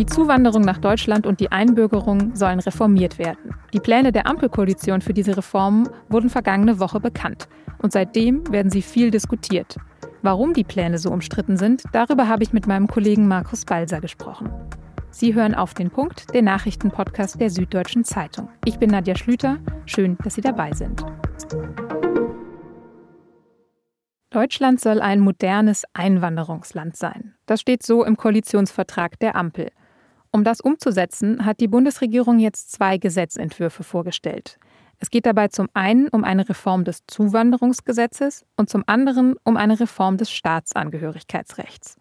Die Zuwanderung nach Deutschland und die Einbürgerung sollen reformiert werden. Die Pläne der Ampelkoalition für diese Reformen wurden vergangene Woche bekannt. Und seitdem werden sie viel diskutiert. Warum die Pläne so umstritten sind, darüber habe ich mit meinem Kollegen Markus Balser gesprochen. Sie hören auf den Punkt, den Nachrichtenpodcast der Süddeutschen Zeitung. Ich bin Nadja Schlüter. Schön, dass Sie dabei sind. Deutschland soll ein modernes Einwanderungsland sein. Das steht so im Koalitionsvertrag der Ampel. Um das umzusetzen, hat die Bundesregierung jetzt zwei Gesetzentwürfe vorgestellt. Es geht dabei zum einen um eine Reform des Zuwanderungsgesetzes und zum anderen um eine Reform des Staatsangehörigkeitsrechts.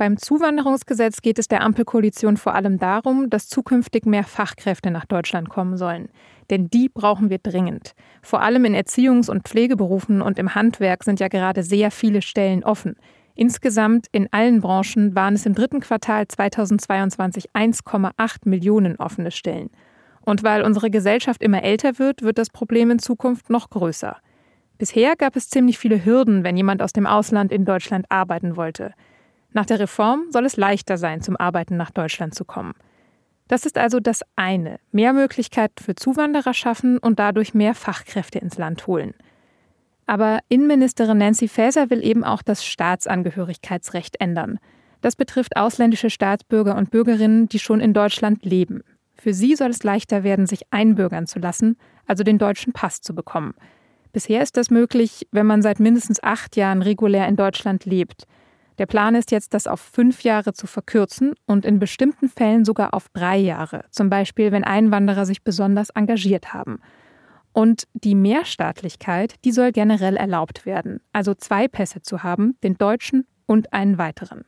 Beim Zuwanderungsgesetz geht es der Ampelkoalition vor allem darum, dass zukünftig mehr Fachkräfte nach Deutschland kommen sollen. Denn die brauchen wir dringend. Vor allem in Erziehungs- und Pflegeberufen und im Handwerk sind ja gerade sehr viele Stellen offen. Insgesamt in allen Branchen waren es im dritten Quartal 2022 1,8 Millionen offene Stellen. Und weil unsere Gesellschaft immer älter wird, wird das Problem in Zukunft noch größer. Bisher gab es ziemlich viele Hürden, wenn jemand aus dem Ausland in Deutschland arbeiten wollte. Nach der Reform soll es leichter sein, zum Arbeiten nach Deutschland zu kommen. Das ist also das eine, mehr Möglichkeiten für Zuwanderer schaffen und dadurch mehr Fachkräfte ins Land holen. Aber Innenministerin Nancy Faeser will eben auch das Staatsangehörigkeitsrecht ändern. Das betrifft ausländische Staatsbürger und Bürgerinnen, die schon in Deutschland leben. Für sie soll es leichter werden, sich einbürgern zu lassen, also den deutschen Pass zu bekommen. Bisher ist das möglich, wenn man seit mindestens acht Jahren regulär in Deutschland lebt. Der Plan ist jetzt, das auf fünf Jahre zu verkürzen und in bestimmten Fällen sogar auf drei Jahre, zum Beispiel wenn Einwanderer sich besonders engagiert haben. Und die Mehrstaatlichkeit, die soll generell erlaubt werden, also zwei Pässe zu haben, den deutschen und einen weiteren.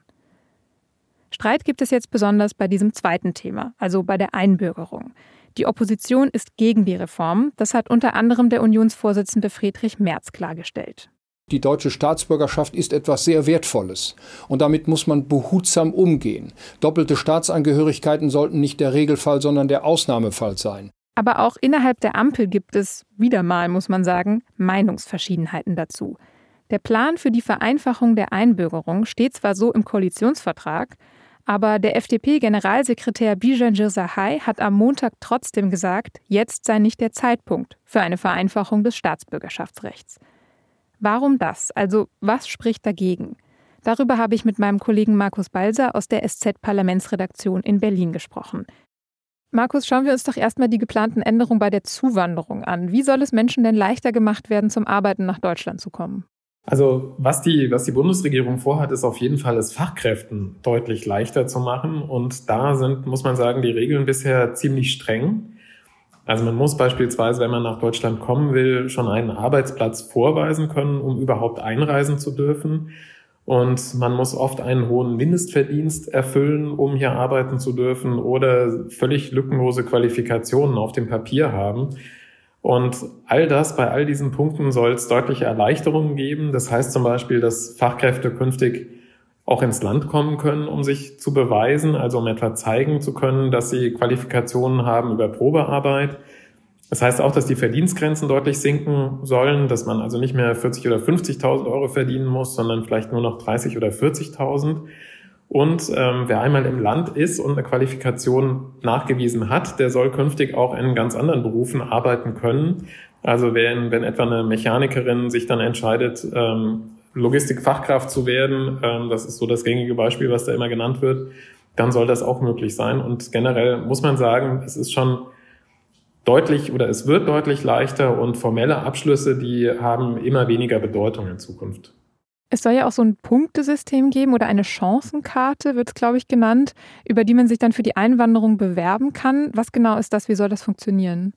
Streit gibt es jetzt besonders bei diesem zweiten Thema, also bei der Einbürgerung. Die Opposition ist gegen die Reform, das hat unter anderem der Unionsvorsitzende Friedrich Merz klargestellt. Die deutsche Staatsbürgerschaft ist etwas sehr Wertvolles und damit muss man behutsam umgehen. Doppelte Staatsangehörigkeiten sollten nicht der Regelfall, sondern der Ausnahmefall sein. Aber auch innerhalb der Ampel gibt es, wieder mal muss man sagen, Meinungsverschiedenheiten dazu. Der Plan für die Vereinfachung der Einbürgerung steht zwar so im Koalitionsvertrag, aber der FDP-Generalsekretär Bijan Jirsahai hat am Montag trotzdem gesagt, jetzt sei nicht der Zeitpunkt für eine Vereinfachung des Staatsbürgerschaftsrechts. Warum das? Also was spricht dagegen? Darüber habe ich mit meinem Kollegen Markus Balser aus der SZ-Parlamentsredaktion in Berlin gesprochen. Markus, schauen wir uns doch erstmal die geplanten Änderungen bei der Zuwanderung an. Wie soll es Menschen denn leichter gemacht werden, zum Arbeiten nach Deutschland zu kommen? Also was die, was die Bundesregierung vorhat, ist auf jeden Fall, es Fachkräften deutlich leichter zu machen. Und da sind, muss man sagen, die Regeln bisher ziemlich streng. Also man muss beispielsweise, wenn man nach Deutschland kommen will, schon einen Arbeitsplatz vorweisen können, um überhaupt einreisen zu dürfen. Und man muss oft einen hohen Mindestverdienst erfüllen, um hier arbeiten zu dürfen oder völlig lückenlose Qualifikationen auf dem Papier haben. Und all das, bei all diesen Punkten soll es deutliche Erleichterungen geben. Das heißt zum Beispiel, dass Fachkräfte künftig auch ins Land kommen können, um sich zu beweisen, also um etwa zeigen zu können, dass sie Qualifikationen haben über Probearbeit. Das heißt auch, dass die Verdienstgrenzen deutlich sinken sollen, dass man also nicht mehr 40 oder 50.000 Euro verdienen muss, sondern vielleicht nur noch 30 oder 40.000. Und ähm, wer einmal im Land ist und eine Qualifikation nachgewiesen hat, der soll künftig auch in ganz anderen Berufen arbeiten können. Also wenn, wenn etwa eine Mechanikerin sich dann entscheidet, ähm, Logistikfachkraft zu werden, ähm, das ist so das gängige Beispiel, was da immer genannt wird, dann soll das auch möglich sein. Und generell muss man sagen, es ist schon deutlich oder es wird deutlich leichter und formelle Abschlüsse, die haben immer weniger Bedeutung in Zukunft. Es soll ja auch so ein Punktesystem geben oder eine Chancenkarte, wird es, glaube ich, genannt, über die man sich dann für die Einwanderung bewerben kann. Was genau ist das? Wie soll das funktionieren?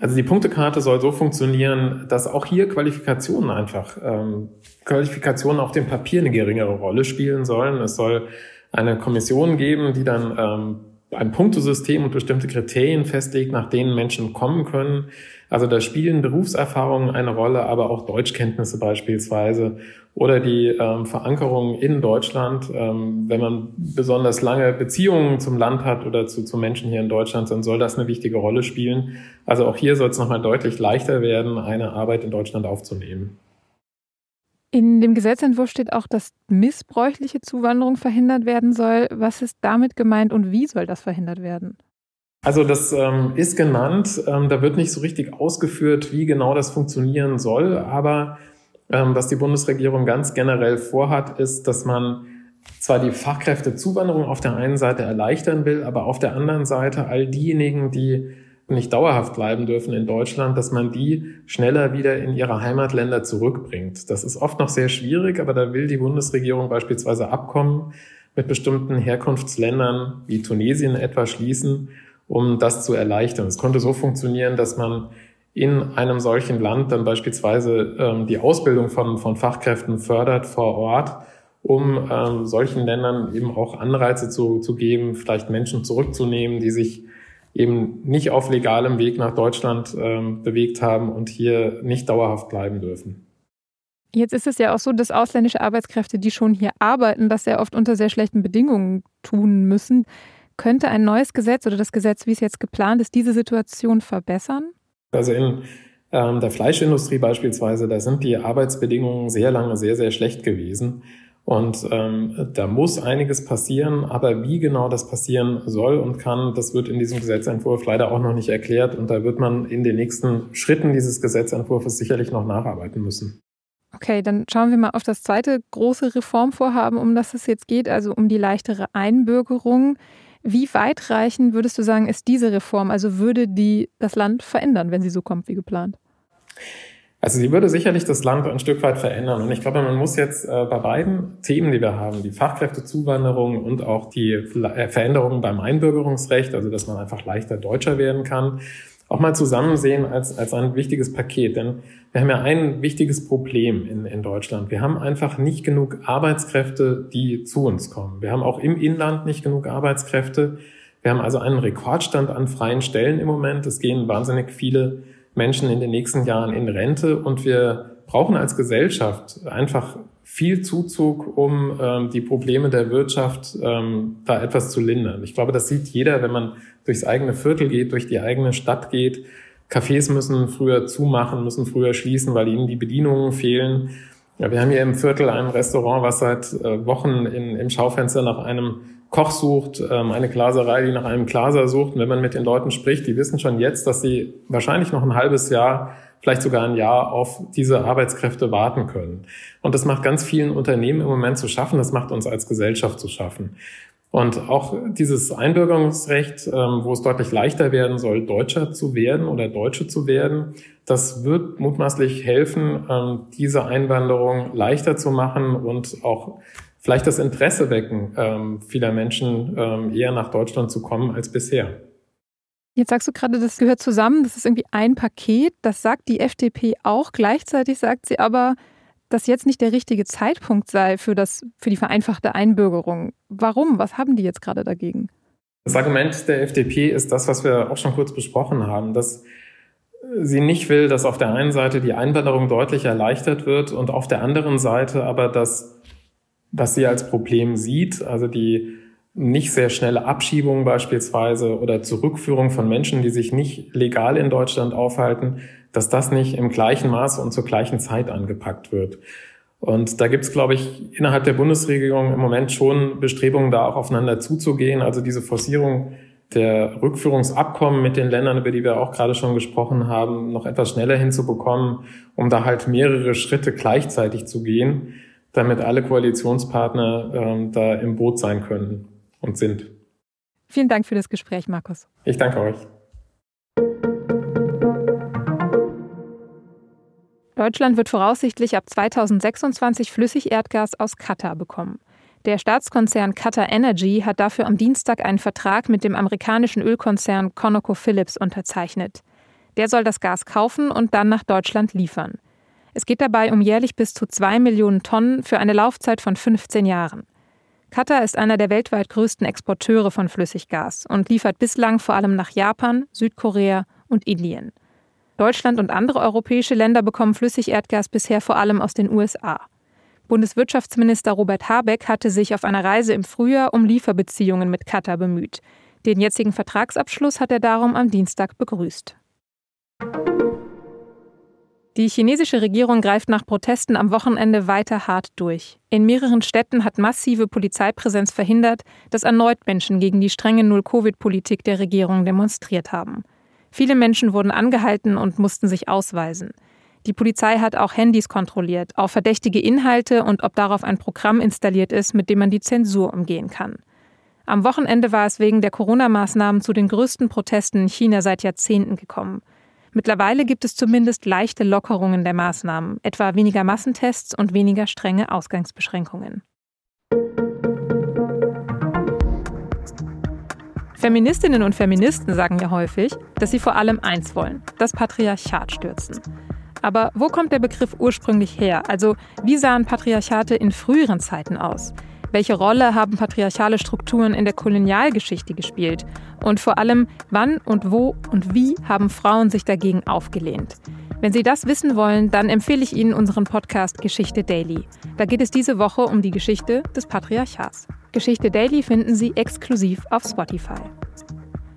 Also die Punktekarte soll so funktionieren, dass auch hier Qualifikationen einfach, ähm, Qualifikationen auf dem Papier eine geringere Rolle spielen sollen. Es soll eine Kommission geben, die dann ähm, ein Punktesystem und bestimmte Kriterien festlegt, nach denen Menschen kommen können. Also da spielen Berufserfahrungen eine Rolle, aber auch Deutschkenntnisse beispielsweise oder die ähm, Verankerung in Deutschland. Ähm, wenn man besonders lange Beziehungen zum Land hat oder zu, zu Menschen hier in Deutschland, dann soll das eine wichtige Rolle spielen. Also auch hier soll es nochmal deutlich leichter werden, eine Arbeit in Deutschland aufzunehmen. In dem Gesetzentwurf steht auch, dass missbräuchliche Zuwanderung verhindert werden soll. Was ist damit gemeint und wie soll das verhindert werden? Also das ähm, ist genannt. Ähm, da wird nicht so richtig ausgeführt, wie genau das funktionieren soll. Aber was die Bundesregierung ganz generell vorhat, ist, dass man zwar die Fachkräftezuwanderung auf der einen Seite erleichtern will, aber auf der anderen Seite all diejenigen, die nicht dauerhaft bleiben dürfen in Deutschland, dass man die schneller wieder in ihre Heimatländer zurückbringt. Das ist oft noch sehr schwierig, aber da will die Bundesregierung beispielsweise Abkommen mit bestimmten Herkunftsländern wie Tunesien etwa schließen, um das zu erleichtern. Es konnte so funktionieren, dass man in einem solchen Land dann beispielsweise ähm, die Ausbildung von, von Fachkräften fördert vor Ort, um ähm, solchen Ländern eben auch Anreize zu, zu geben, vielleicht Menschen zurückzunehmen, die sich eben nicht auf legalem Weg nach Deutschland ähm, bewegt haben und hier nicht dauerhaft bleiben dürfen. Jetzt ist es ja auch so, dass ausländische Arbeitskräfte, die schon hier arbeiten, das sehr oft unter sehr schlechten Bedingungen tun müssen. Könnte ein neues Gesetz oder das Gesetz, wie es jetzt geplant ist, diese Situation verbessern? Also in ähm, der Fleischindustrie beispielsweise, da sind die Arbeitsbedingungen sehr lange sehr, sehr schlecht gewesen. Und ähm, da muss einiges passieren, aber wie genau das passieren soll und kann, das wird in diesem Gesetzentwurf leider auch noch nicht erklärt. Und da wird man in den nächsten Schritten dieses Gesetzentwurfs sicherlich noch nacharbeiten müssen. Okay, dann schauen wir mal auf das zweite große Reformvorhaben, um das es jetzt geht, also um die leichtere Einbürgerung. Wie weitreichend würdest du sagen, ist diese Reform? Also würde die das Land verändern, wenn sie so kommt wie geplant? Also sie würde sicherlich das Land ein Stück weit verändern. Und ich glaube, man muss jetzt äh, bei beiden Themen, die wir haben, die Fachkräftezuwanderung und auch die äh, Veränderungen beim Einbürgerungsrecht, also dass man einfach leichter Deutscher werden kann, auch mal zusammen sehen als, als ein wichtiges Paket. Denn wir haben ja ein wichtiges Problem in, in Deutschland. Wir haben einfach nicht genug Arbeitskräfte, die zu uns kommen. Wir haben auch im Inland nicht genug Arbeitskräfte. Wir haben also einen Rekordstand an freien Stellen im Moment. Es gehen wahnsinnig viele Menschen in den nächsten Jahren in Rente und wir brauchen als Gesellschaft einfach viel Zuzug, um ähm, die Probleme der Wirtschaft ähm, da etwas zu lindern. Ich glaube, das sieht jeder, wenn man durchs eigene Viertel geht, durch die eigene Stadt geht. Cafés müssen früher zumachen, müssen früher schließen, weil ihnen die Bedienungen fehlen. Ja, wir haben hier im Viertel ein Restaurant, was seit äh, Wochen in, im Schaufenster nach einem Koch sucht, ähm, eine Glaserei, die nach einem Glaser sucht. Und wenn man mit den Leuten spricht, die wissen schon jetzt, dass sie wahrscheinlich noch ein halbes Jahr, vielleicht sogar ein Jahr auf diese Arbeitskräfte warten können. Und das macht ganz vielen Unternehmen im Moment zu schaffen. Das macht uns als Gesellschaft zu schaffen. Und auch dieses Einbürgerungsrecht, ähm, wo es deutlich leichter werden soll, Deutscher zu werden oder Deutsche zu werden, das wird mutmaßlich helfen, ähm, diese Einwanderung leichter zu machen und auch vielleicht das Interesse wecken ähm, vieler Menschen, eher nach Deutschland zu kommen als bisher. Jetzt sagst du gerade, das gehört zusammen, das ist irgendwie ein Paket. Das sagt die FDP auch. Gleichzeitig sagt sie aber, dass jetzt nicht der richtige Zeitpunkt sei für, das, für die vereinfachte Einbürgerung. Warum? Was haben die jetzt gerade dagegen? Das Argument der FDP ist das, was wir auch schon kurz besprochen haben, dass sie nicht will, dass auf der einen Seite die Einwanderung deutlich erleichtert wird und auf der anderen Seite aber, dass was sie als Problem sieht, also die nicht sehr schnelle Abschiebung beispielsweise oder Zurückführung von Menschen, die sich nicht legal in Deutschland aufhalten, dass das nicht im gleichen Maße und zur gleichen Zeit angepackt wird. Und da gibt es, glaube ich, innerhalb der Bundesregierung im Moment schon Bestrebungen, da auch aufeinander zuzugehen. Also diese Forcierung der Rückführungsabkommen mit den Ländern, über die wir auch gerade schon gesprochen haben, noch etwas schneller hinzubekommen, um da halt mehrere Schritte gleichzeitig zu gehen damit alle Koalitionspartner ähm, da im Boot sein können und sind. Vielen Dank für das Gespräch, Markus. Ich danke euch. Deutschland wird voraussichtlich ab 2026 Flüssigerdgas aus Katar bekommen. Der Staatskonzern Qatar Energy hat dafür am Dienstag einen Vertrag mit dem amerikanischen Ölkonzern ConocoPhillips unterzeichnet. Der soll das Gas kaufen und dann nach Deutschland liefern. Es geht dabei um jährlich bis zu zwei Millionen Tonnen für eine Laufzeit von 15 Jahren. Katar ist einer der weltweit größten Exporteure von Flüssiggas und liefert bislang vor allem nach Japan, Südkorea und Indien. Deutschland und andere europäische Länder bekommen Flüssigerdgas bisher vor allem aus den USA. Bundeswirtschaftsminister Robert Habeck hatte sich auf einer Reise im Frühjahr um Lieferbeziehungen mit Katar bemüht. Den jetzigen Vertragsabschluss hat er darum am Dienstag begrüßt. Die chinesische Regierung greift nach Protesten am Wochenende weiter hart durch. In mehreren Städten hat massive Polizeipräsenz verhindert, dass erneut Menschen gegen die strenge Null-Covid-Politik der Regierung demonstriert haben. Viele Menschen wurden angehalten und mussten sich ausweisen. Die Polizei hat auch Handys kontrolliert, auch verdächtige Inhalte und ob darauf ein Programm installiert ist, mit dem man die Zensur umgehen kann. Am Wochenende war es wegen der Corona-Maßnahmen zu den größten Protesten in China seit Jahrzehnten gekommen. Mittlerweile gibt es zumindest leichte Lockerungen der Maßnahmen, etwa weniger Massentests und weniger strenge Ausgangsbeschränkungen. Feministinnen und Feministen sagen ja häufig, dass sie vor allem eins wollen, das Patriarchat stürzen. Aber wo kommt der Begriff ursprünglich her? Also wie sahen Patriarchate in früheren Zeiten aus? Welche Rolle haben patriarchale Strukturen in der Kolonialgeschichte gespielt? Und vor allem, wann und wo und wie haben Frauen sich dagegen aufgelehnt? Wenn Sie das wissen wollen, dann empfehle ich Ihnen unseren Podcast Geschichte Daily. Da geht es diese Woche um die Geschichte des Patriarchats. Geschichte Daily finden Sie exklusiv auf Spotify.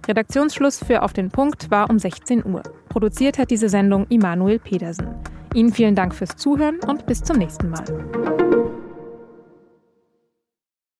Redaktionsschluss für Auf den Punkt war um 16 Uhr. Produziert hat diese Sendung Immanuel Pedersen. Ihnen vielen Dank fürs Zuhören und bis zum nächsten Mal.